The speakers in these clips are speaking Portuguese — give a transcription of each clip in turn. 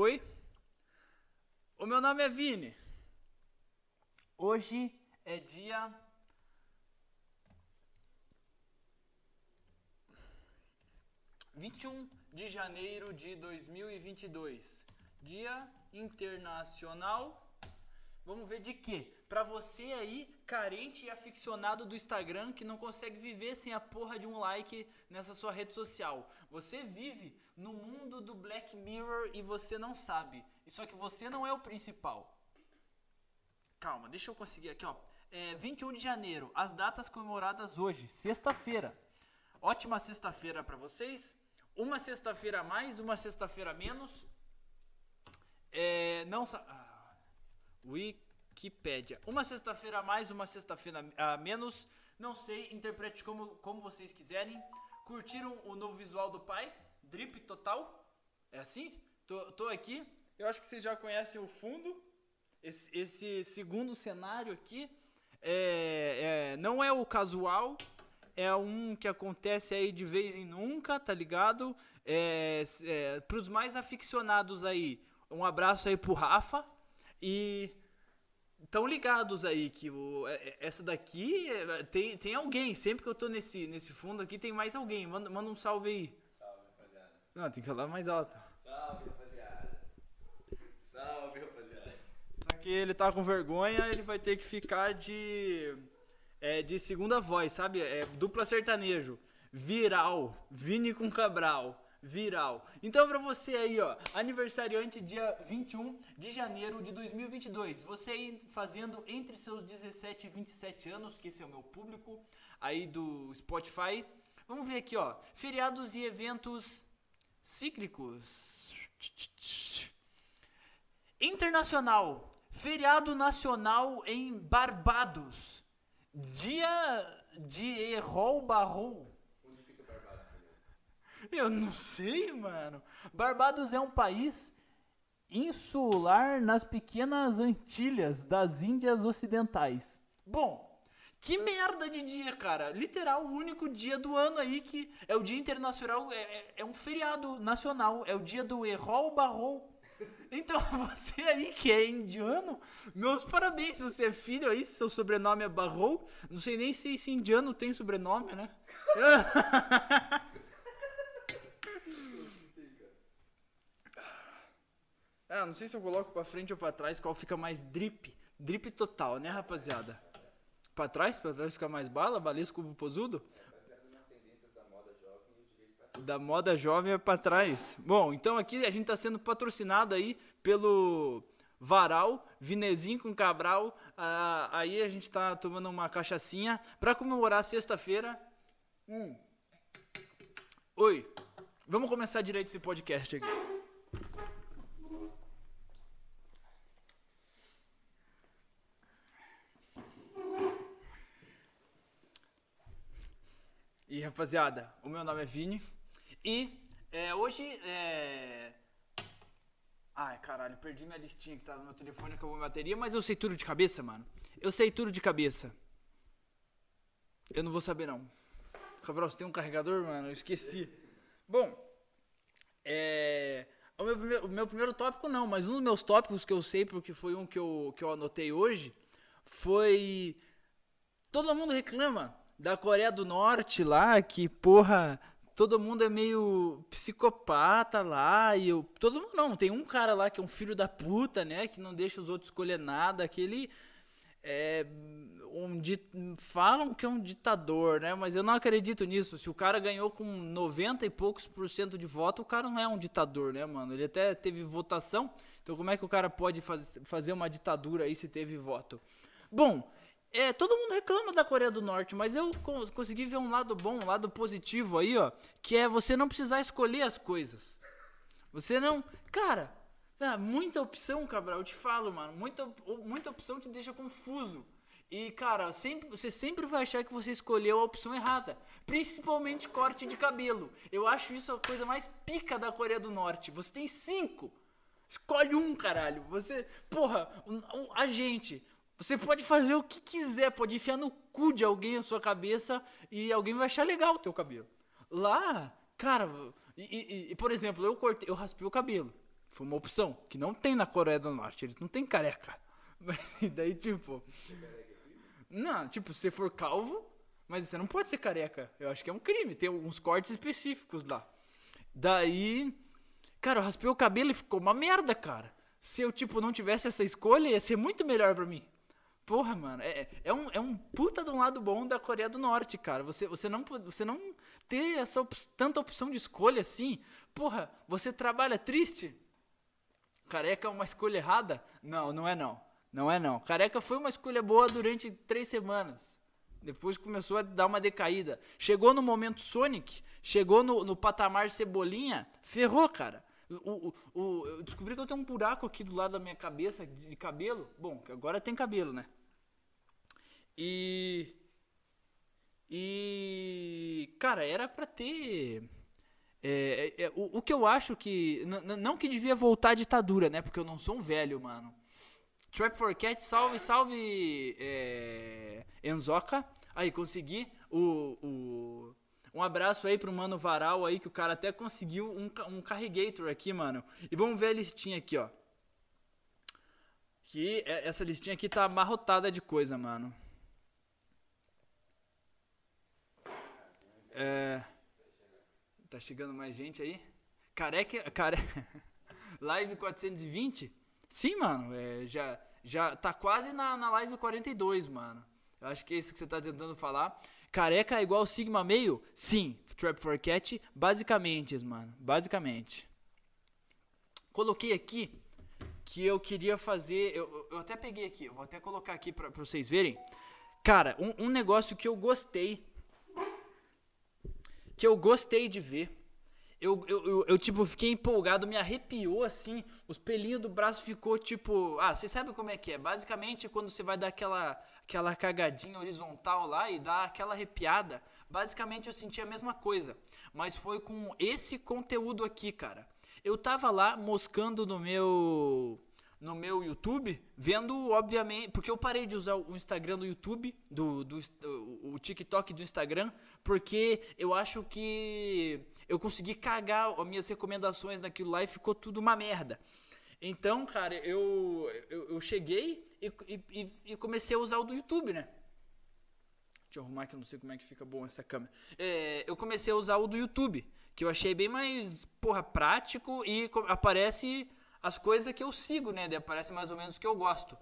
Oi, o meu nome é Vini. Hoje é dia. Vinte e um de janeiro de dois mil e vinte e dois, Dia Internacional. Vamos ver de quê? Pra você aí, carente e aficionado do Instagram, que não consegue viver sem a porra de um like nessa sua rede social. Você vive no mundo do Black Mirror e você não sabe. Só que você não é o principal. Calma, deixa eu conseguir aqui, ó. É, 21 de janeiro, as datas comemoradas hoje, sexta-feira. Ótima sexta-feira pra vocês. Uma sexta-feira a mais, uma sexta-feira menos. É, não sa ah, Wikipédia. Uma sexta-feira a mais, uma sexta-feira a menos. Não sei, interprete como, como vocês quiserem. Curtiram o novo visual do pai? Drip total? É assim? Tô, tô aqui. Eu acho que vocês já conhecem o fundo. Esse, esse segundo cenário aqui é, é, não é o casual, é um que acontece aí de vez em nunca, tá ligado? É, é, pros mais aficionados aí, um abraço aí pro Rafa e estão ligados aí que o, é, é, essa daqui é, tem, tem alguém, sempre que eu tô nesse, nesse fundo aqui tem mais alguém, manda, manda um salve aí. Salve, rapaziada. Não, tem que falar mais alto. Salve, rapaziada. Salve, rapaziada. Só que ele tá com vergonha, ele vai ter que ficar de é, de segunda voz, sabe? É dupla sertanejo. Viral. Vini com Cabral. Viral. Então, pra você aí, ó, aniversariante dia 21 de janeiro de 2022. Você aí fazendo entre seus 17 e 27 anos, que esse é o meu público aí do Spotify. Vamos ver aqui, ó. Feriados e eventos cíclicos. Internacional. Feriado nacional em Barbados. Dia de Errol Barrol. Onde fica Barbados primeiro? Eu não sei, mano. Barbados é um país insular nas pequenas Antilhas das Índias Ocidentais. Bom, que merda de dia, cara. Literal, o único dia do ano aí que é o dia internacional, é, é- é um feriado nacional. É o dia do Errol Barrol. Então, você aí que é indiano, meus parabéns. Você é filho aí, seu sobrenome é Barrol. Não sei nem se esse indiano tem sobrenome, né? Ah, não sei se eu coloco pra frente ou pra trás, qual fica mais drip. Drip total, né, rapaziada? Pra trás? Pra trás fica mais bala, posudo? Baseado nas tendências da moda jovem é pra trás. Bom, então aqui a gente tá sendo patrocinado aí pelo Varal, Vinezinho com Cabral. Ah, aí a gente tá tomando uma cachaçinha pra comemorar sexta-feira. Hum. Oi, vamos começar direito esse podcast aqui. Rapaziada, o meu nome é Vini e é, hoje é. Ai caralho, perdi minha listinha que tava no meu telefone, acabou a bateria, mas eu sei tudo de cabeça, mano. Eu sei tudo de cabeça. Eu não vou saber não. Cabral, você tem um carregador, mano? Eu esqueci. Bom, é. O meu, primeiro, o meu primeiro tópico não, mas um dos meus tópicos que eu sei, porque foi um que eu, que eu anotei hoje, foi todo mundo reclama da Coreia do Norte lá, que porra, todo mundo é meio psicopata lá, e eu, todo mundo não, tem um cara lá que é um filho da puta, né, que não deixa os outros escolher nada, aquele é um di- falam que é um ditador, né, mas eu não acredito nisso. Se o cara ganhou com 90 e poucos por cento de voto, o cara não é um ditador, né, mano? Ele até teve votação. Então como é que o cara pode faz, fazer uma ditadura aí se teve voto? Bom, é, todo mundo reclama da Coreia do Norte, mas eu co- consegui ver um lado bom, um lado positivo aí, ó, que é você não precisar escolher as coisas. Você não. Cara, ah, muita opção, Cabral, eu te falo, mano. Muita, muita opção te deixa confuso. E, cara, sempre, você sempre vai achar que você escolheu a opção errada. Principalmente corte de cabelo. Eu acho isso a coisa mais pica da Coreia do Norte. Você tem cinco. Escolhe um, caralho. Você. Porra, a gente. Você pode fazer o que quiser, pode enfiar no cu de alguém a sua cabeça e alguém vai achar legal o teu cabelo. Lá, cara, e, e- e, por exemplo, eu cortei, eu raspei o cabelo. Foi uma opção que não tem na Coreia do Norte. Eles não tem careca. Mas daí, tipo. Não, tipo, se for calvo, mas você não pode ser careca. Eu acho que é um crime. Tem alguns cortes específicos lá. Daí. Cara, eu raspei o cabelo e ficou uma merda, cara. Se eu, tipo, não tivesse essa escolha, ia ser muito melhor pra mim. Porra, mano, é, é, um, é um puta de um lado bom da Coreia do Norte, cara. Você, você, não, você não ter essa op tanta opção de escolha assim. Porra, você trabalha triste? Careca é uma escolha errada? Não, não é não. Não é não. Careca foi uma escolha boa durante três semanas. Depois começou a dar uma decaída. Chegou no momento Sonic, chegou no, no patamar Cebolinha, ferrou, cara. O, o, o, eu descobri que eu tenho um buraco aqui do lado da minha cabeça de cabelo. Bom, agora tem cabelo, né? E. E. Cara, era pra ter. É, é, é o, o, que eu acho que. Não que devia voltar a ditadura, né? Porque eu não sou um velho, mano. Trap for Cat, salve, salve. É, Enzoca. Aí, consegui o, o um abraço aí pro Mano Varal aí, que o cara até conseguiu um, um Carregator aqui, mano. E vamos ver a listinha aqui, ó. Que essa listinha aqui tá amarrotada de coisa, mano. É... Tá chegando mais gente aí? Careca... Care... live 420? Sim, mano. É, já, já tá quase na, na live 42, mano. Eu acho que é isso que você tá tentando falar. Careca é igual Sigma meio? Sim, Trap for Cat, basicamente, mano, basicamente. Coloquei aqui que eu queria fazer, eu, eu até peguei aqui, vou até colocar aqui pra, pra vocês verem. Cara, um, um negócio que eu gostei, que eu gostei de ver, eu, eu, eu, eu, tipo, fiquei empolgado, me arrepiou assim, os pelinhos do braço ficou tipo. Ah, vocês sabem como é que é? Basicamente, quando você vai dar aquela, aquela cagadinha horizontal lá e dá aquela arrepiada, basicamente eu senti a mesma coisa. Mas foi com esse conteúdo aqui, cara. Eu tava lá moscando no meu no meu YouTube, vendo, obviamente, porque eu parei de usar o Instagram do YouTube, do, do, o TikTok do Instagram, porque eu acho que eu consegui cagar as minhas recomendações naquilo lá e ficou tudo uma merda. Então, cara, eu, eu, eu cheguei e, e, e, comecei a usar o do YouTube, né? Deixa eu arrumar que eu não sei como é que fica bom essa câmera. É, eu comecei a usar o do YouTube, que eu achei bem mais, porra, prático e aparece as coisas que eu sigo, né? Aparece mais ou menos o que eu gosto.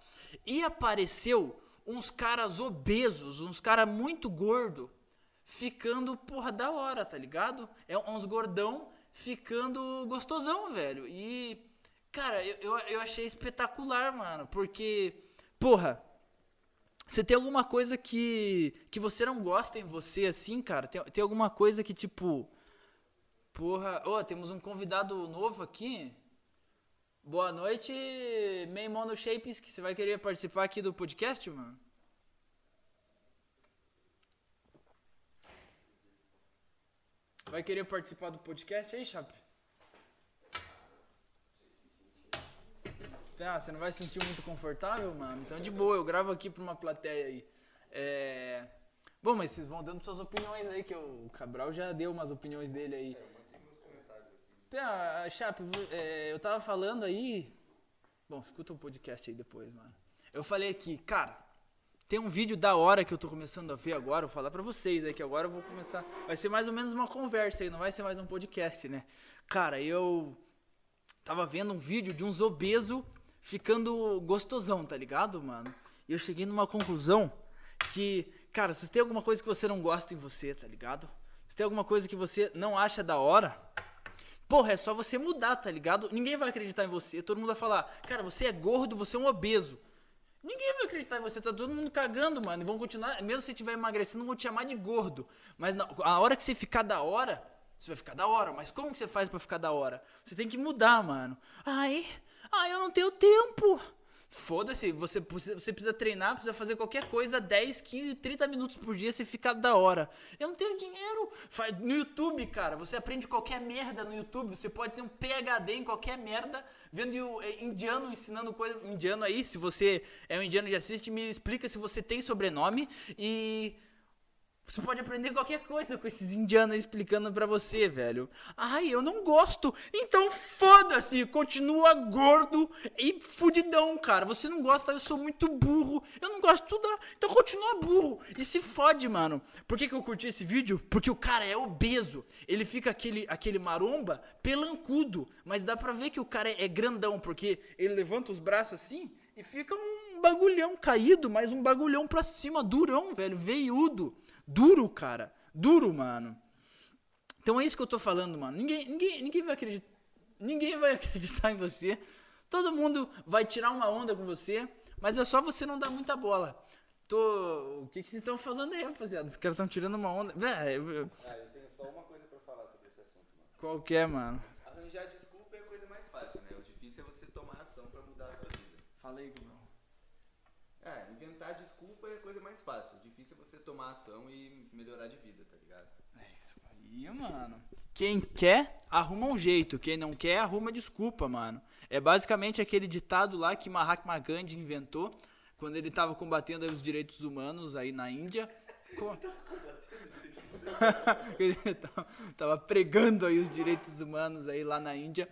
E apareceu uns caras obesos, uns caras muito gordo, ficando, porra, da hora, tá ligado? É uns gordão ficando gostosão, velho. E, cara, eu, eu, achei espetacular, mano, porque, porra, você tem alguma coisa que, que você não gosta em você, assim, cara? Tem, tem alguma coisa que, tipo, porra, ó, oh, temos um convidado novo aqui. Boa noite, Main Mono Shapes, que você vai querer participar aqui do podcast, mano? Vai querer participar do podcast aí, Chape? Ah, você não vai se sentir muito confortável, mano? Então de boa, eu gravo aqui pra uma plateia aí. É... Bom, mas vocês vão dando suas opiniões aí, que o Cabral já deu umas opiniões dele aí. Ah, Chape, é, eu tava falando aí. Bom, escuta o podcast aí depois, mano. Eu falei aqui, cara, tem um vídeo da hora que eu tô começando a ver agora, vou falar pra vocês aí, que agora eu vou começar. Vai ser mais ou menos uma conversa aí, não vai ser mais um podcast, né? Cara, eu tava vendo um vídeo de uns obeso ficando gostosão, tá ligado, mano? E eu cheguei numa conclusão que, cara, se tem alguma coisa que você não gosta em você, tá ligado? Se tem alguma coisa que você não acha da hora, Porra, é só você mudar, tá ligado? Ninguém vai acreditar em você. Todo mundo vai falar, cara, você é gordo, você é um obeso. Ninguém vai acreditar em você, tá todo mundo cagando, mano. E vão continuar, mesmo se você estiver emagrecendo, vão te chamar de gordo. Mas na, a hora que você ficar da hora, você vai ficar da hora. Mas como que você faz para ficar da hora? Você tem que mudar, mano. Ai, ai, eu não tenho tempo. Foda-se, você, você precisa treinar, precisa fazer qualquer coisa 10, 15, 30 minutos por dia, você fica da hora. Eu não tenho dinheiro. No YouTube, cara, você aprende qualquer merda no YouTube. Você pode ser um PHD em qualquer merda, vendo é, indiano ensinando coisa. Indiano aí, se você é um indiano e assiste, me explica se você tem sobrenome. E Você pode aprender qualquer coisa com esses indianos explicando pra você, velho. Ai, eu não gosto. Então foda-se, continua gordo e fudidão, cara. Você não gosta, eu sou muito burro. Eu não gosto de tudo, então continua burro. E se fode, mano. Por que, que eu curti esse vídeo? Porque o cara é obeso. Ele fica aquele, aquele maromba pelancudo. Mas dá pra ver que o cara é grandão, porque ele levanta os braços assim e fica um bagulhão caído, mas um bagulhão pra cima, durão, velho, veiudo. Duro, cara. Duro, mano. Então é isso que eu tô falando, mano. Ninguém, ninguém, ninguém vai acreditar. Ninguém vai acreditar em você. Todo mundo vai tirar uma onda com você, mas é só você não dar muita bola. Tô. O que, que vocês estão falando aí, rapaziada? Os caras estão tirando uma onda. Velho, eu- Ah, eu tenho só uma coisa pra falar sobre esse assunto, mano. qual que é, mano? Arranjar desculpa é a coisa mais fácil, né? O difícil é você tomar ação pra mudar a sua vida. Fala aí, Guilherme. É, inventar desculpa é a coisa mais fácil. Difícil é você tomar ação e melhorar de vida, tá ligado? É isso aí, mano. Quem quer, arruma um jeito. Quem não quer, arruma desculpa, mano. É basicamente aquele ditado lá que Mahatma Gandhi inventou quando ele tava combatendo os direitos humanos aí na Índia. Co- ele tava pregando aí os direitos humanos aí lá na Índia.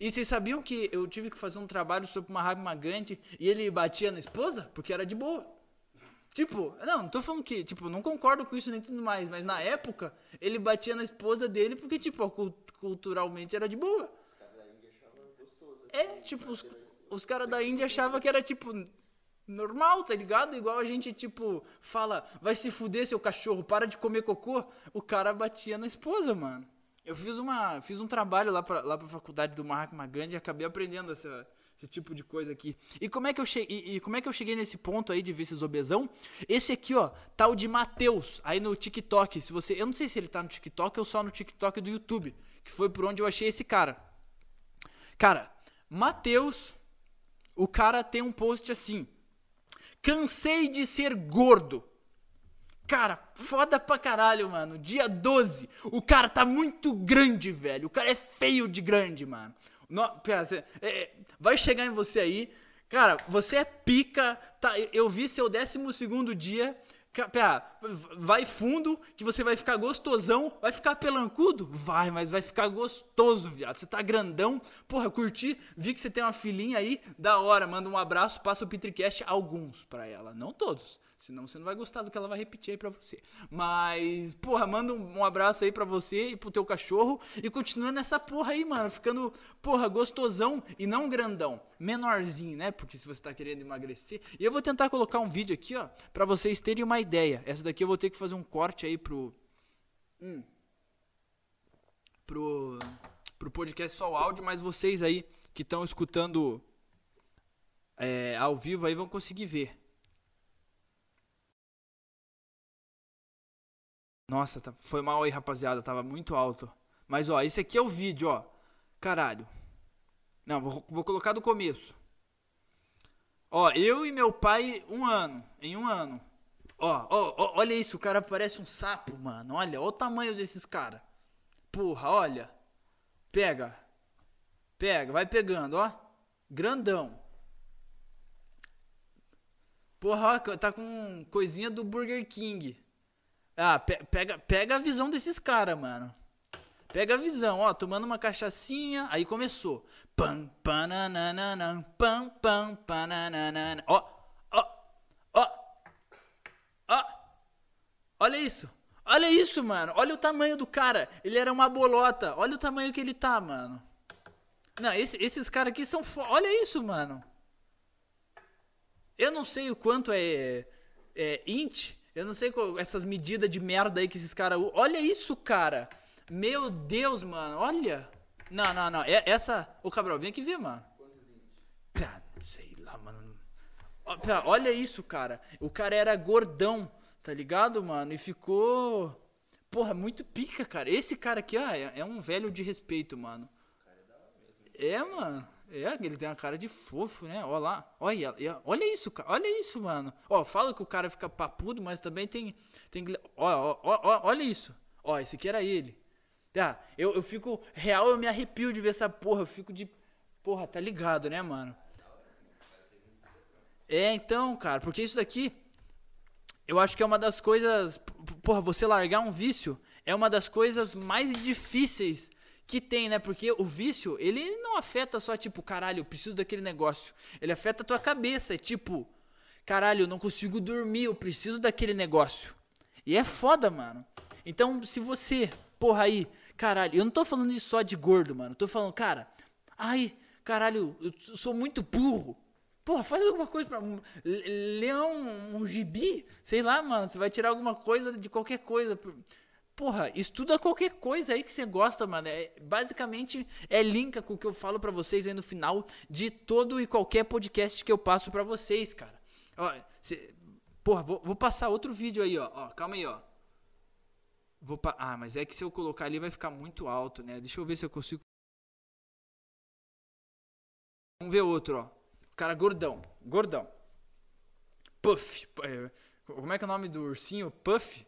E vocês sabiam que eu tive que fazer um trabalho sobre Mahatma Gandhi e ele batia na esposa? Porque era de boa. Tipo, não, não tô falando que, tipo, não concordo com isso nem tudo mais, mas na época ele batia na esposa dele porque, tipo, culturalmente era de boa. É, tipo, os, os caras da Índia achavam que era, tipo, normal, tá ligado? Igual a gente, tipo, fala, vai se fuder seu cachorro, para de comer cocô. O cara batia na esposa, mano. Eu fiz uma, fiz um trabalho lá pra, lá pra faculdade do Mahatma Gandhi e acabei aprendendo essa, esse tipo de coisa aqui. E como, é que eu che, e, e como é que eu cheguei nesse ponto aí de ver esses obesão? Esse aqui, ó, tal de Matheus, aí no TikTok. Se você, eu não sei se ele tá no TikTok ou só no TikTok do YouTube, que foi por onde eu achei esse cara. Cara, Matheus, o cara tem um post assim: Cansei de ser gordo. Cara, foda pra caralho, mano. Dia 12. O cara tá muito grande, velho. O cara é feio de grande, mano. No, pera, cê- é, é, vai chegar em você aí. Cara, você é pica. Tá, eu- vi seu 12 segundo dia. Pera, vai fundo que você vai ficar gostosão. Vai ficar pelancudo? Vai, mas vai ficar gostoso, viado. Você tá grandão. Porra, curti. Vi que você tem uma filhinha aí. Da hora. Manda um abraço. Passa o Petricast alguns pra ela. Não todos. Senão você não vai gostar do que ela vai repetir aí pra você. Mas, porra, manda um, um abraço aí pra você e pro teu cachorro. E continua nessa porra aí, mano. Ficando, porra, gostosão e não grandão. Menorzinho, né? Porque se você tá querendo emagrecer. E eu vou tentar colocar um vídeo aqui, ó. Pra vocês terem uma ideia. Essa daqui eu vou ter que fazer um corte aí pro. Hum. Pro. Pro podcast só o áudio, mas vocês aí que estão escutando é, ao vivo aí vão conseguir ver. Nossa, tá- foi mal aí, rapaziada. Tava muito alto. Mas, ó, esse aqui é o vídeo, ó. Caralho. Não, vou, vou colocar do começo. Ó, eu e meu pai, um ano. Em um ano. Ó, ó, ó, olha isso. O cara parece um sapo, mano. Olha, olha o tamanho desses caras. Porra, olha. Pega. Pega, vai pegando, ó. Grandão. Porra, ó, tá com coisinha do Burger King. Ah, pe- pega, pega a visão desses caras, mano. Pega a visão, ó, tomando uma cachaçinha, aí começou. Pam, pananana, pam, pam, pananana. Ó, ó, ó, ó. Olha isso. Olha isso, mano. Olha o tamanho do cara. Ele era uma bolota. Olha o tamanho que ele tá, mano. Não, esse- esses caras aqui são. Olha isso, mano. Eu não sei o quanto é, é int. Eu não sei qual, essas medidas de merda aí que esses caras. Olha isso, cara. Meu Deus, mano. Olha. Não, não, não. É, essa. Ô, Cabral, vem aqui ver, mano. Pá, sei lá, mano. Pá, Olha isso, cara. O cara era gordão, tá ligado, mano? E ficou. Porra, muito pica, cara. Esse cara aqui, ó, é, é um velho de respeito, mano. É, mano. É, ele tem uma cara de fofo, né? Olha lá. Olha, olha- isso, cara. Olha isso, mano. Ó, fala que o cara fica papudo, mas também tem. tem ó, ó, ó, olha isso. Ó, esse aqui era ele. Tá, eu, eu fico. Real, eu me arrepio de ver essa porra. Eu fico de. Porra, tá ligado, né, mano? É, então, cara, porque isso daqui. eu acho que é uma das coisas. Porra, você largar um vício é uma das coisas mais difíceis que tem, né? Porque o vício, ele não afeta só, tipo, caralho, eu preciso daquele negócio. Ele afeta a tua cabeça. É tipo, caralho, eu não consigo dormir, eu preciso daquele negócio. E é foda, mano. Então, se você, porra aí, caralho, eu não tô falando isso só de gordo, mano. Eu tô falando, cara, ai, caralho, eu sou muito burro. Porra, faz alguma coisa pra. Ler um, um gibi, sei lá, mano. Você vai tirar alguma coisa de qualquer coisa. Porra, estuda qualquer coisa aí que você gosta, mano. É, basicamente é linka com o que eu falo para vocês aí no final de todo e qualquer podcast que eu passo para vocês, cara. Ó, cê, porra, vou, vou, passar outro vídeo aí, ó. ó calma aí, ó. Vou ah, mas é que se eu colocar ali vai ficar muito alto, né? Deixa eu ver se eu consigo. Vamos ver outro, ó. Cara gordão, gordão. Puff. É, como é que é o nome do ursinho? Puff?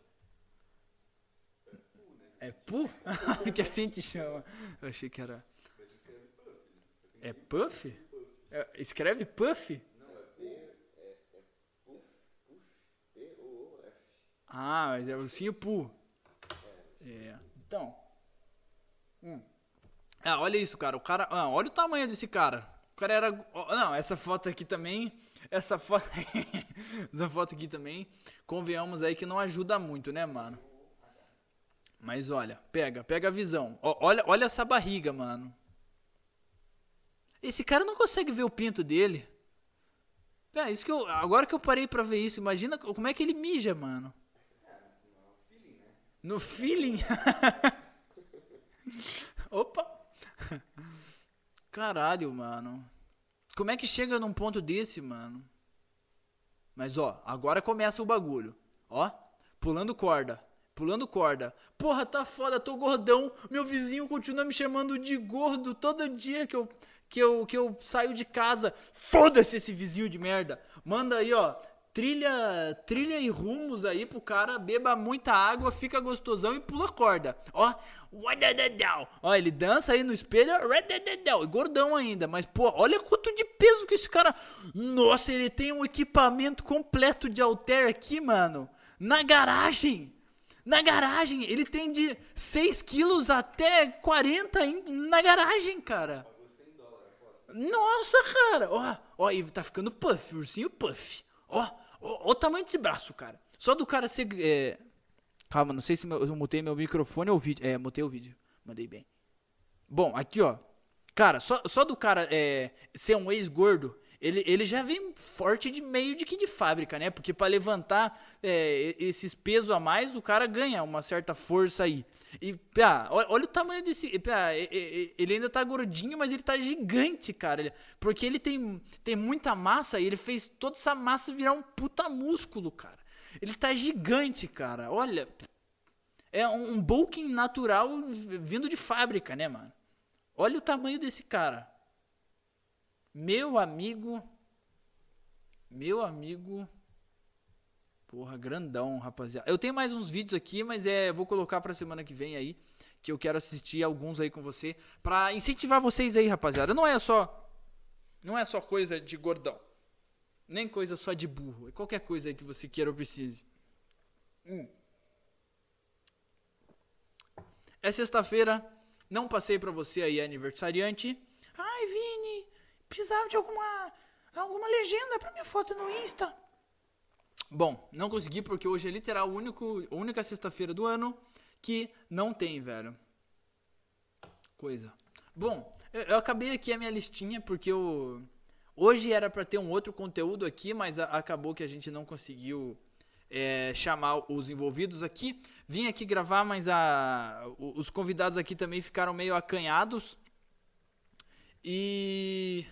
É Pu? que a gente chama. Eu achei que era. É Puff? É, escreve Puff? Ah, mas é ursinho Pu. É. Então. Hum. Ah, olha isso, cara. O cara. Ah, olha o tamanho desse cara cara era. Não, essa foto aqui também. Essa foto. essa foto aqui também. Convenhamos aí que não ajuda muito, né, mano? Mas olha, pega, pega a visão. olha, olha essa barriga, mano. Esse cara não consegue ver o pinto dele. É, isso que eu, agora que eu parei pra ver isso, imagina como é que ele mija, mano. No feeling? Opa! Caralho, mano. Como é que chega num ponto desse, mano? Mas ó, agora começa o bagulho. Ó, pulando corda. Pulando corda. Porra, tá foda, tô gordão. Meu vizinho continua me chamando de gordo todo dia que eu que eu, que eu saio de casa. Foda-se esse vizinho de merda. Manda aí, ó trilha, trilha e rumos aí pro cara, beba muita água, fica gostosão e pula corda. Ó, ó, ele dança aí no espelho, e gordão ainda, mas pô, olha quanto de peso que esse cara. Nossa, ele tem um equipamento completo de alter aqui, mano, na garagem. Na garagem, ele tem de 6 quilos até 40 na garagem, cara. Nossa, cara. Ó, ó, e tá ficando puff, ursinho puff. Ó, ó, o tamanho desse braço, cara. Só do cara ser. É... Calma, não sei se eu mutei meu microfone ou vídeo. É, mutei o vídeo. Mandei bem. Bom, aqui ó. Cara, só, só do cara é, ser um ex-gordo, ele, ele já vem forte de meio de que de fábrica, né? Porque para levantar é, esses pesos a mais, o cara ganha uma certa força aí. E, pá, olha o tamanho desse. Pá, ele ainda tá gordinho, mas ele tá gigante, cara. Porque ele tem, tem muita massa e ele fez toda essa massa virar um puta músculo, cara. Ele tá gigante, cara. Olha. É um, um bulking natural vindo de fábrica, né, mano? Olha o tamanho desse cara. Meu amigo. Meu amigo. Porra, grandão, rapaziada. Eu tenho mais uns vídeos aqui, mas é, vou colocar pra semana que vem aí, que eu quero assistir alguns aí com você, pra incentivar vocês aí, rapaziada. Não é só não é só coisa de gordão. Nem coisa só de burro. É qualquer coisa aí que você queira ou precise. Hum. É sexta-feira, não passei pra você aí aniversariante. Ai, Vini, precisava de alguma alguma legenda pra minha foto no Insta. Bom, não consegui porque hoje é literal a único, a única sexta-feira do ano que não tem, velho. Coisa. Bom, eu, eu, acabei aqui a minha listinha porque eu. Hoje era para ter um outro conteúdo aqui, mas a, acabou que a gente não conseguiu é, chamar os envolvidos aqui. Vim aqui gravar, mas a, os convidados aqui também ficaram meio acanhados. E.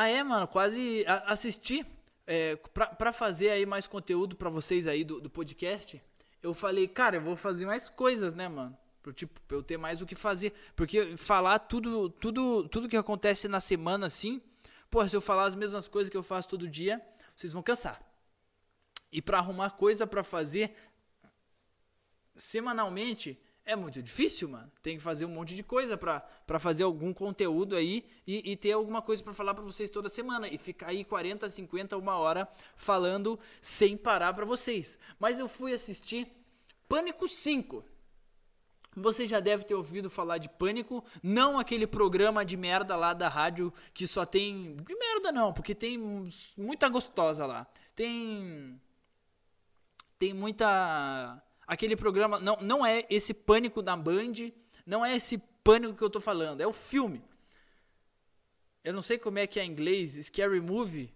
Ah, é, mano, quase assisti é, para fazer aí mais conteúdo para vocês aí do, do, podcast, eu falei, cara, eu vou fazer mais coisas, né, mano? Pro, tipo, pra eu ter mais o que fazer. Porque falar tudo, tudo, tudo que acontece na semana, assim, pô, se eu falar as mesmas coisas que eu faço todo dia, vocês vão cansar. E para arrumar coisa para fazer semanalmente é muito difícil, mano. Tem que fazer um monte de coisa pra fazer algum conteúdo aí e, e ter alguma coisa pra falar pra vocês toda semana. E ficar aí 40, 50, uma hora falando sem parar pra vocês. Mas eu fui assistir Pânico 5. Você já deve ter ouvido falar de Pânico, não aquele programa de merda lá da rádio que só tem. De merda não, porque tem muita gostosa lá. Tem. Tem muita Aquele programa não, não é esse pânico da Band, não é esse pânico que eu tô falando, é o filme. Eu não sei como é que é em inglês, Scary Movie,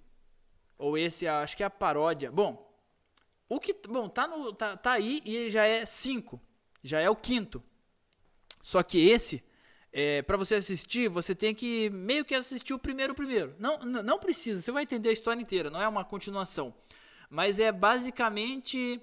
ou esse, acho que é a paródia. Bom, o que, bom, tá no tá, tá aí e já é 5, já é o quinto. Só que esse é, para você assistir, você tem que meio que assistir o primeiro primeiro. Não, não precisa, você vai entender a história inteira, não é uma continuação. Mas é basicamente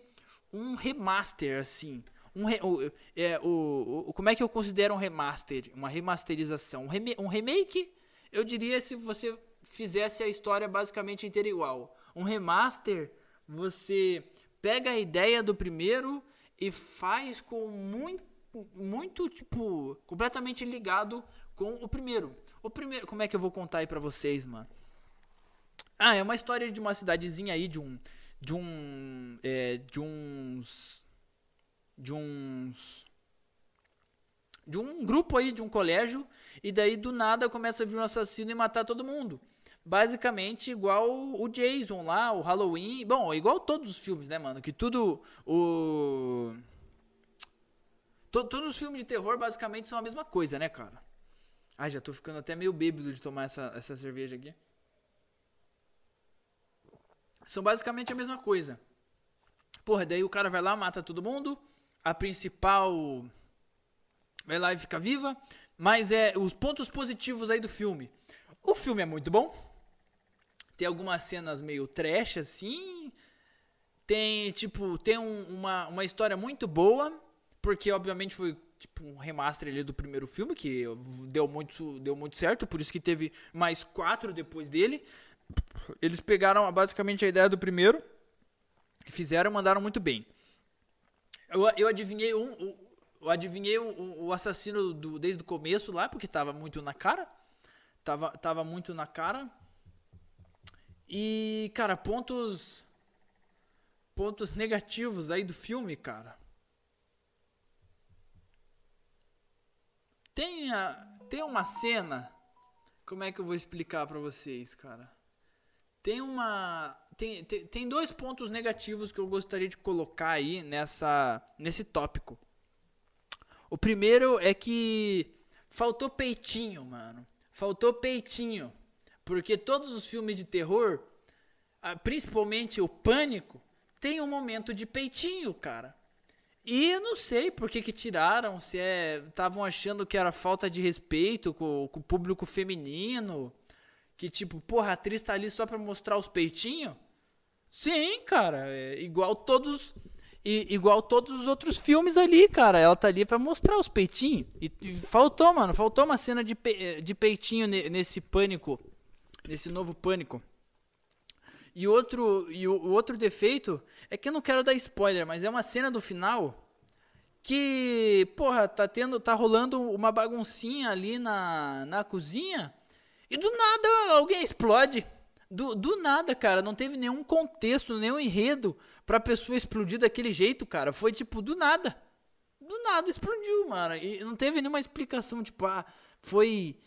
um remaster, assim. Um re, o, é, o, o, como é que eu considero um remaster? Uma remasterização. Um, um remake, eu diria se você fizesse a história basicamente inteira igual. Um remaster, você pega a ideia do primeiro e faz com muito, muito, tipo, completamente ligado com o primeiro. O primeiro, como é que eu vou contar aí pra vocês, mano? Ah, é uma história de uma cidadezinha aí, de um, de um é, de uns de uns de um grupo aí de um colégio e daí do nada começa a vir um assassino e matar todo mundo. Basicamente igual o Jason lá, o Halloween, bom, igual todos os filmes, né, mano, que tudo o todos os filmes de terror basicamente são a mesma coisa, né, cara? Ai, já tô ficando até meio bêbado de tomar essa, essa cerveja aqui são basicamente a mesma coisa. Porra, daí o cara vai lá, mata todo mundo, a principal vai lá e fica viva, mas é os pontos positivos aí do filme. O filme é muito bom. Tem algumas cenas meio trash assim. Tem, tipo, tem um, uma, uma história muito boa, porque obviamente foi tipo um remaster ali do primeiro filme que deu muito deu muito certo, por isso que teve mais quatro depois dele. Eles pegaram basicamente a ideia do primeiro, fizeram e mandaram muito bem. Eu, eu adivinhei um, eu adivinhei o, assassino do, desde o começo lá, porque tava muito na cara. Tava, tava muito na cara. E, cara, pontos. Pontos negativos aí do filme, cara. Tem, a, tem uma cena. Como é que eu vou explicar pra vocês, cara? Tem uma. Tem, tem, tem dois pontos negativos que eu gostaria de colocar aí nessa, nesse tópico. O primeiro é que faltou peitinho, mano. Faltou peitinho. Porque todos os filmes de terror, ah, principalmente o Pânico, tem um momento de peitinho, cara. E eu não sei por que, que tiraram, se é. Estavam achando que era falta de respeito com, com o público feminino que tipo, porra, a atriz tá ali só pra mostrar os peitinhos? Sim, cara, é igual todos e, igual todos os outros filmes ali, cara. Ela tá ali pra mostrar os peitinhos. E, e faltou, mano, faltou uma cena de, pe, de peitinho nesse pânico, nesse novo pânico. E outro e o, o outro defeito é que eu não quero dar spoiler, mas é uma cena do final que, porra, tá tendo tá rolando uma baguncinha ali na na cozinha e do nada alguém explode. Do, do nada, cara. Não teve nenhum contexto, nenhum enredo pra pessoa explodir daquele jeito, cara. Foi tipo, do nada. Do nada explodiu, mano. E não teve nenhuma explicação, tipo, ah, foi,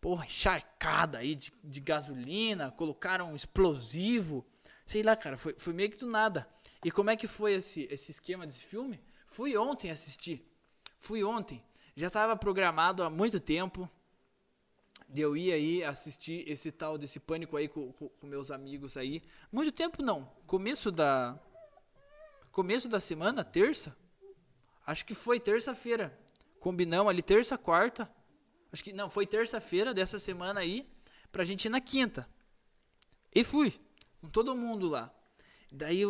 porra, encharcada aí de, de gasolina, colocaram um explosivo. Sei lá, cara, foi, foi meio que do nada. E como é que foi esse, esse esquema desse filme? Fui ontem assistir. Fui ontem. Já tava programado há muito tempo de eu ir aí assistir esse tal desse pânico aí com, com, com, meus amigos aí. Muito tempo não. Começo da. Começo da semana, terça. Acho que foi terça-feira. Combinamos ali terça, quarta. Acho que não, foi terça-feira dessa semana aí. Pra gente ir na quinta. E fui. Com todo mundo lá. Daí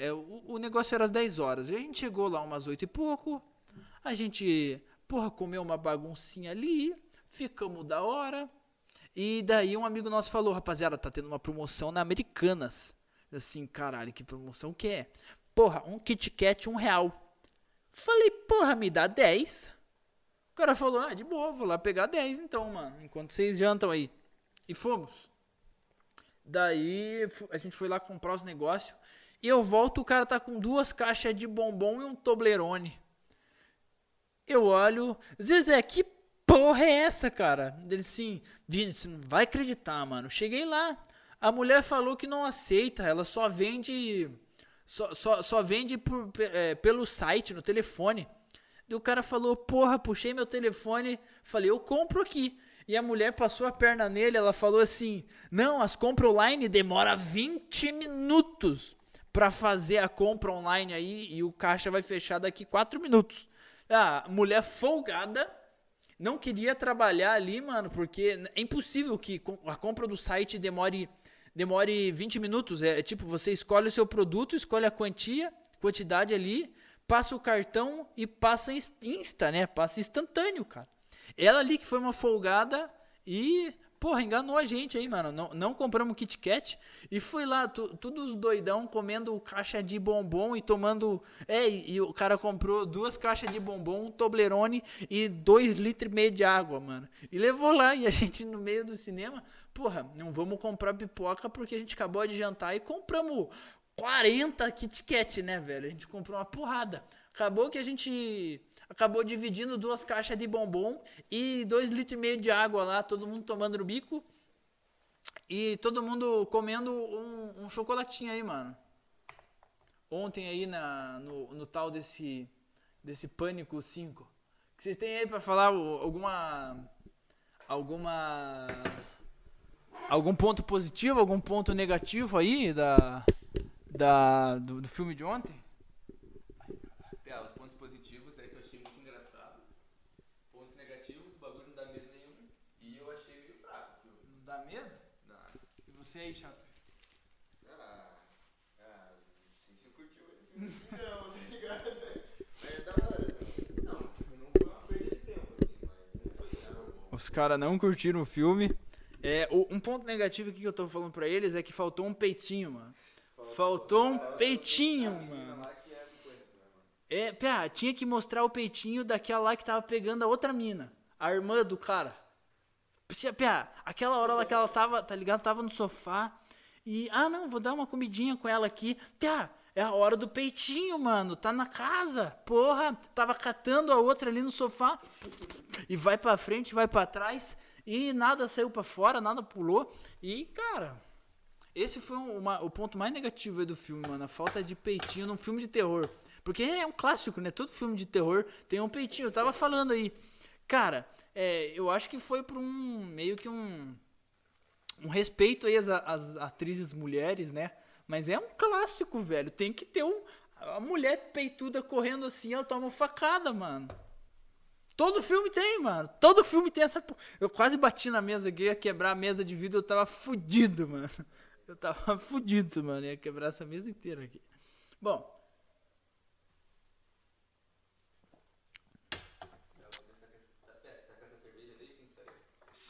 é, o, o negócio era às 10 horas. E a gente chegou lá umas 8 e pouco. A gente, porra, comeu uma baguncinha ali ficamos da hora. E daí um amigo nosso falou, rapaziada, tá tendo uma promoção na Americanas. Assim, caralho, que promoção que é? Porra, um Kit Kat um real. Falei, porra, me dá 10. O cara falou, ah, de boa, vou lá pegar 10 então, mano, enquanto vocês jantam aí. E fomos. Daí a gente foi lá comprar os negócios. E eu volto, o cara tá com duas caixas de bombom e um Toblerone. Eu olho, Zezé, que porra é essa, cara? Ele sim, Vini, você não vai acreditar, mano. Cheguei lá, a mulher falou que não aceita, ela só vende. Só, só, só vende por, é, pelo site, no telefone. E o cara falou, porra, puxei meu telefone, falei, eu compro aqui. E a mulher passou a perna nele, ela falou assim: Não, as compras online demora 20 minutos para fazer a compra online aí e o caixa vai fechar daqui 4 minutos. A mulher folgada não queria trabalhar ali, mano, porque é impossível que a compra do site demore demore 20 minutos. É, é tipo, você escolhe o seu produto, escolhe a quantia, quantidade ali, passa o cartão e passa insta, né? Passa instantâneo, cara. Ela ali que foi uma folgada e, porra, enganou a gente aí, mano. Não, não compramos Kit Kat e fui lá, tu, todos doidão comendo caixa de bombom e tomando. É, e, e, o cara comprou duas caixas de bombom, um Toblerone e dois litros e meio de água, mano. E levou lá e a gente no meio do cinema, porra, não vamos comprar pipoca porque a gente acabou de jantar e compramos 40 Kit Kat, né, velho? A gente comprou uma porrada. Acabou que a gente acabou dividindo duas caixas de bombom e dois litros e meio de água lá, todo mundo tomando no bico. E todo mundo comendo um, um chocolatinho aí, mano. Ontem aí na, no, no tal desse, desse Pânico 5. Que vocês têm aí pra falar alguma. Alguma. Algum ponto positivo, algum ponto negativo aí da, da, do, do filme de ontem? Aí, chato. Ah, ah, não sei se eu curti muito filme assim não, tá ligado? Mas é da hora. Não, não foi uma perda de tempo assim, mas foi bom. Os caras não curtiram o filme. É, o, um ponto negativo aqui que eu tô falando pra eles é que faltou um peitinho, mano. Faltou, faltou um peitinho, mano. É, pá, tinha que mostrar o peitinho daquela lá que tava pegando a outra mina. A irmã do cara. Pia, aquela hora lá que ela tava, tá ligado? Tava no sofá. E, ah, não, vou dar uma comidinha com ela aqui. Pia, é a hora do peitinho, mano. Tá na casa. Porra, tava catando a outra ali no sofá. E vai pra frente, vai pra trás. E nada saiu pra fora, nada pulou. E, cara, esse foi uma, o ponto mais negativo do filme, mano. A falta de peitinho num filme de terror. Porque é um clássico, né? Todo filme de terror tem um peitinho. Eu tava falando aí. Cara, é, eu acho que foi por um meio que um um respeito aí às, às, atrizes mulheres, né? Mas é um clássico, velho. Tem que ter um a mulher peituda correndo assim, ela toma facada, mano. Todo filme tem, mano. Todo filme tem essa. Eu quase bati na mesa aqui, ia quebrar a mesa de vidro, eu tava fudido, mano. Eu tava fudido, mano. Ia quebrar essa mesa inteira aqui. Bom,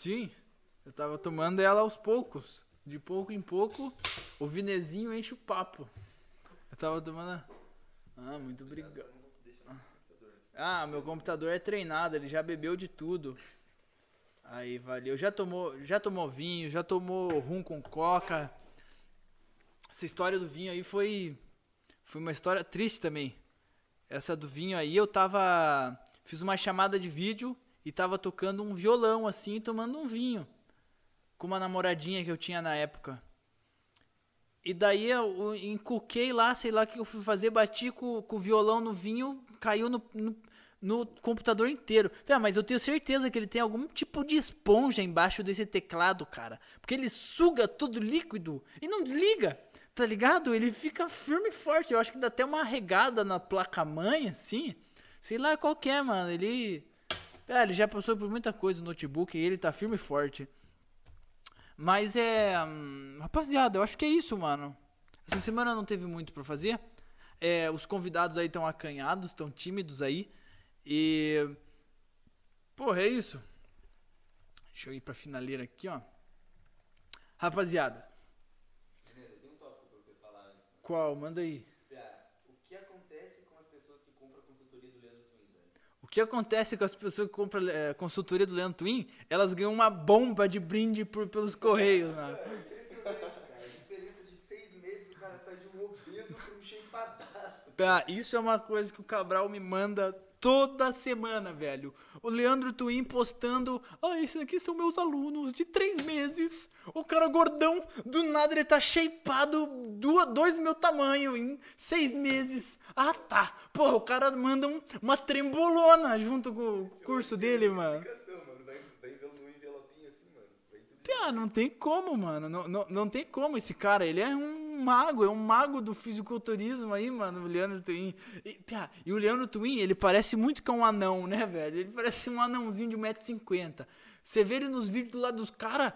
Sim, eu tava tomando ela aos poucos. De pouco em pouco, o vinezinho enche o papo. Eu tava tomando. Ah, muito obrigado. Ah, meu computador é treinado, ele já bebeu de tudo. Aí, valeu. Já tomou, já tomou vinho, já tomou rum com coca. Essa história do vinho aí foi foi uma história triste também. Essa do vinho aí, eu tava fiz uma chamada de vídeo e tava tocando um violão assim, tomando um vinho com uma namoradinha que eu tinha na época. E daí eu encuquei lá, sei lá o que eu fui fazer, bati com, com o violão no vinho, caiu no, no, no computador inteiro. Ah, mas eu tenho certeza que ele tem algum tipo de esponja embaixo desse teclado, cara. Porque ele suga todo líquido e não desliga, tá ligado? Ele fica firme e forte. Eu acho que dá até uma regada na placa-mãe, assim. Sei lá qual é, mano. Ele é, ele já passou por muita coisa no notebook e ele tá firme e forte. Mas é. Hum, rapaziada, eu acho que é isso, mano. Essa semana não teve muito pra fazer. É, os convidados aí estão acanhados, estão tímidos aí. E. Porra, é isso. Deixa eu ir pra finaleira aqui, ó. Rapaziada. Beleza, tem um tópico pra você falar antes. Qual? Manda aí. O que acontece com as pessoas que compram a consultoria do Leandro Twin, velho? O que acontece com as pessoas que compram é, consultoria do Leandro Twin? Elas ganham uma bomba de brinde por, pelos correios, mano. É impressionante, cara. A diferença de seis meses, o cara sai de um obeso pra um shapeadaço. Tá, isso é uma coisa que o Cabral me manda toda semana, velho. O Leandro Twin postando, ah, esses aqui são meus alunos de três meses. O cara gordão, do nada ele tá shapeado do- dois do meu tamanho em seis meses. Ah, tá. Porra, o cara manda um- uma trembolona junto com o curso dele, mano. Explicação, mano. Vai, vai num envelopinho assim, mano. Pia, não tem como, mano. Não, não, não tem como esse cara. Ele é um mago, é um mago do fisiculturismo aí, mano. O Leandro Twin. E, Pia, e o Leandro Twin, ele parece muito com um anão, né, velho? Ele parece um anãozinho de 1,50m. Você vê ele nos vídeos do lado dos caras.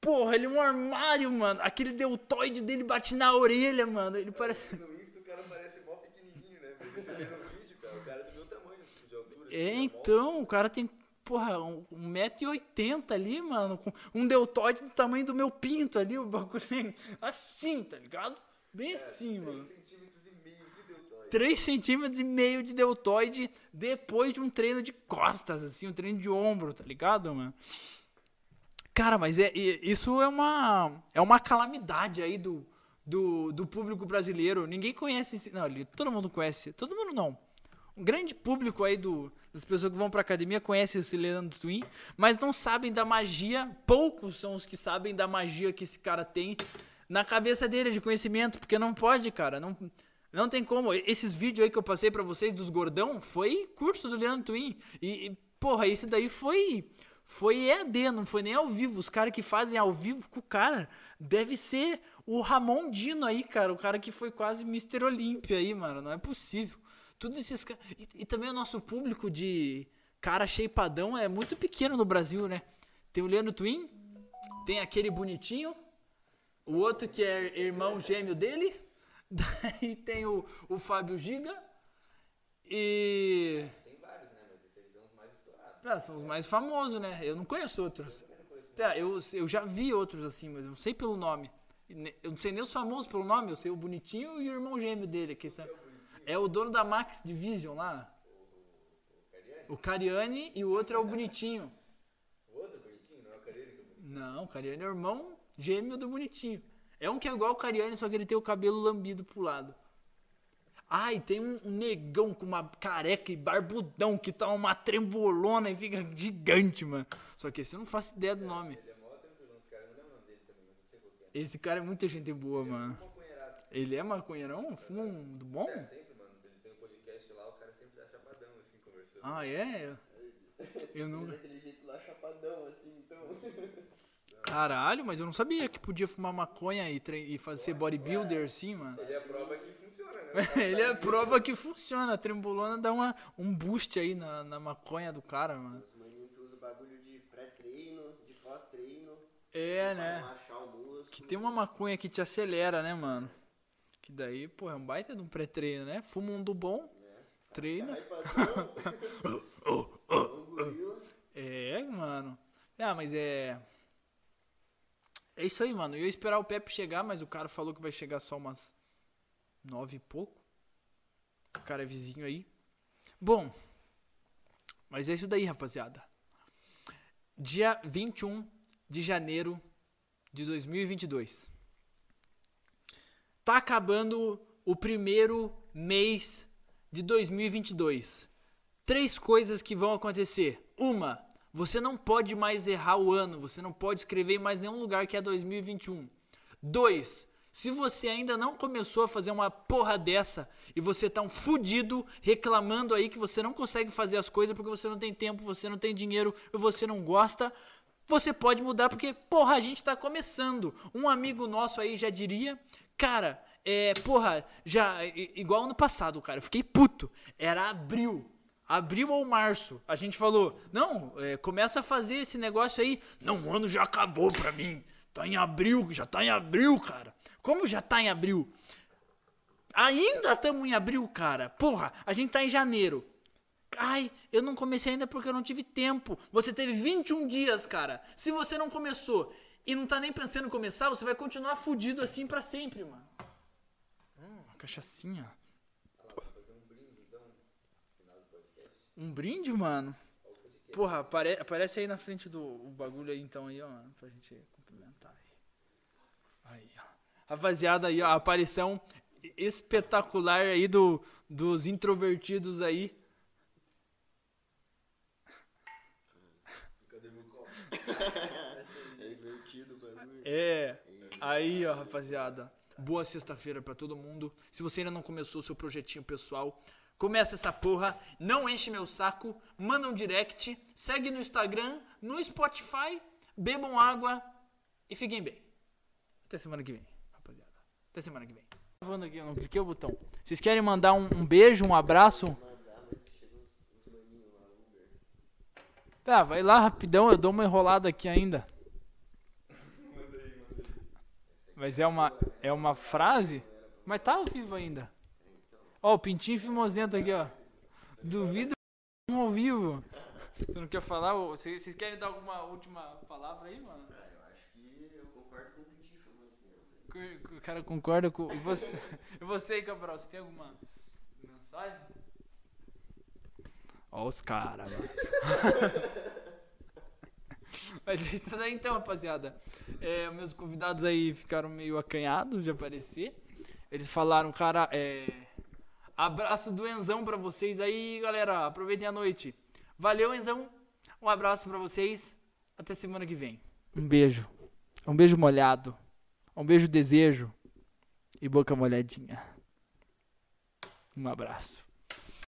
Porra, ele é um armário, mano. Aquele deltoide dele bate na orelha, mano. Ele parece. No Insta o cara parece mó pequenininho, né? Mas você vê no vídeo, cara, o cara é do meu tamanho, tipo, de altura. É, assim, então, o cara tem, porra, um, um 1,80m ali, mano, com um deltoide do tamanho do meu pinto ali, o bagulho assim, tá ligado? Bem assim, mó, mano. 3 centímetros e meio de deltoide. 3 centímetros e meio de deltoide depois de um treino de costas, assim, um treino de ombro, tá ligado, mano? Cara, mas é, e- isso é uma, é uma calamidade aí do, do, do público brasileiro. Ninguém conhece, não, todo mundo conhece, todo mundo não. Um grande público aí do, das pessoas que vão pra academia conhece esse Leandro Twin, mas não sabem da magia, poucos são os que sabem da magia que esse cara tem na cabeça dele de conhecimento, porque não pode, cara, não, não tem como. Esses vídeos aí que eu passei pra vocês dos gordão foi curso do Leandro Twin. E, e, porra, esse daí foi foi EAD, não foi nem ao vivo. Os caras que fazem ao vivo com o cara deve ser o Ramon Dino aí, cara, o cara que foi quase Mr. Olímpia aí, mano, não é possível. Tudo esses e, e também o nosso público de cara shapeadão é muito pequeno no Brasil, né? Tem o Leandro Twin, tem aquele bonitinho, o outro que é irmão gêmeo dele, daí tem o, o Fábio Giga e. Tem vários, né? Mas esses são os mais estourados. Ah, são os mais famosos, né? Eu não conheço outros. Eu, eu já vi outros assim, mas eu não sei pelo nome. Eu não sei nem os famosos pelo nome, eu sei o bonitinho e o irmão gêmeo dele. Que são- é o dono da Max Division lá. O Cariani e o outro é o bonitinho. O outro bonitinho, não é o Careiro que é bonitinho. Não, o Cariani é o irmão gêmeo do bonitinho. É um que é igual o Cariani, só que ele tem o cabelo lambido pro lado. Ah, e tem um negão com uma careca e barbudão que tá uma trembolona e fica gigante, mano. Só que esse eu não faço ideia do nome. Ele é mó tranquilão, os caras não o nome dele também, mas não sei qual que é. Esse cara é muita gente boa, mano. Mó cunheiraço. Ele é maconheirão? Fuma um do bom? É, sempre, mano. Eles têm um podcast lá, o cara sempre tá chapadão, assim, conversando. Ah, é? Eu não. Daquele jeito lá, chapadão, assim, então... Caralho, mas eu não sabia que podia fumar maconha e, tre- e fazer bodybuilder assim, mano. Ele é a prova que funciona, né? Ele é a prova que funciona. A trembolona dá uma, um boost aí na, na maconha do cara, mano. Os maninhos que usam bagulho de pré-treino, de pós-treino, É, né? Que tem uma maconha que te acelera, né, mano? Que daí, pô, é um baita de um pré-treino, né? Fuma um do bom, treina. É, mano. Ah, mas é. É isso aí, mano. Eu ia esperar o Pepe chegar, mas o cara falou que vai chegar só umas nove e pouco. O cara é vizinho aí. Bom, mas é isso daí, rapaziada. Dia 21 de janeiro de 2022. Tá acabando o primeiro mês de 2022. Três coisas que vão acontecer. Uma, você não pode mais errar o ano, você não pode escrever em mais nenhum lugar que é 2021. Dois, se você ainda não começou a fazer uma porra dessa e você tá um fudido reclamando aí que você não consegue fazer as coisas porque você não tem tempo, você não tem dinheiro e você não gosta, você pode mudar porque, porra, a gente tá começando. Um amigo nosso aí já diria, cara, é, porra, já, igual ano passado, cara, eu fiquei puto. Era abril. Abril ou março, a gente falou, não, é, começa a fazer esse negócio aí. Não, o ano já acabou pra mim. Tá em abril, já tá em abril, cara. Como já tá em abril? Ainda estamos em abril, cara. Porra, a gente tá em janeiro. Ai, eu não comecei ainda porque eu não tive tempo. Você teve 21 dias, cara. Se você não começou e não tá nem pensando em começar, você vai continuar fudido assim pra sempre, mano. Fazer um brinde, então. Um brinde, mano? Porra, apare, aparece aí na frente do bagulho aí então aí, ó, mano, pra gente cumprimentar aí. Aí, ó. Rapaziada aí, ó, a aparição espetacular aí do, dos introvertidos aí. Cadê meu copo? É invertido o bagulho. É. Aí, ó, rapaziada. Boa sexta-feira pra todo mundo. Se você ainda não começou o seu projetinho pessoal, começa essa porra. Não enche meu saco. Manda um direct. Segue no Instagram, no Spotify. Bebam água e fiquem bem. Até semana que vem, rapaziada. Até semana que vem. Falando aqui, eu não cliquei o botão. Vocês querem mandar um, um beijo, um abraço? Ver. Ah, vai lá rapidão, eu dou uma enrolada aqui ainda. Manda aí, manda aí. Mas é uma, é uma frase? Mas tá ao vivo ainda. Ó, o pintinho fimosento aqui, ó. Duvido um ao vivo. Você não quer falar? Vocês vocês querem dar alguma última palavra aí, mano? Ah, eu acho que eu concordo com o Pintinho. O- O cara concorda com. E você, e você aí, Cabral, você tem alguma mensagem? Ó, os caras, mano. Mas é isso daí então, rapaziada. É, meus convidados aí ficaram meio acanhados de aparecer. Eles falaram, cara, é. Abraço do Enzão pra vocês aí, galera. Aproveitem a noite. Valeu, Enzão. Um abraço pra vocês. Até semana que vem. Um beijo. Um beijo molhado. Um beijo desejo. E boca molhadinha. Um abraço.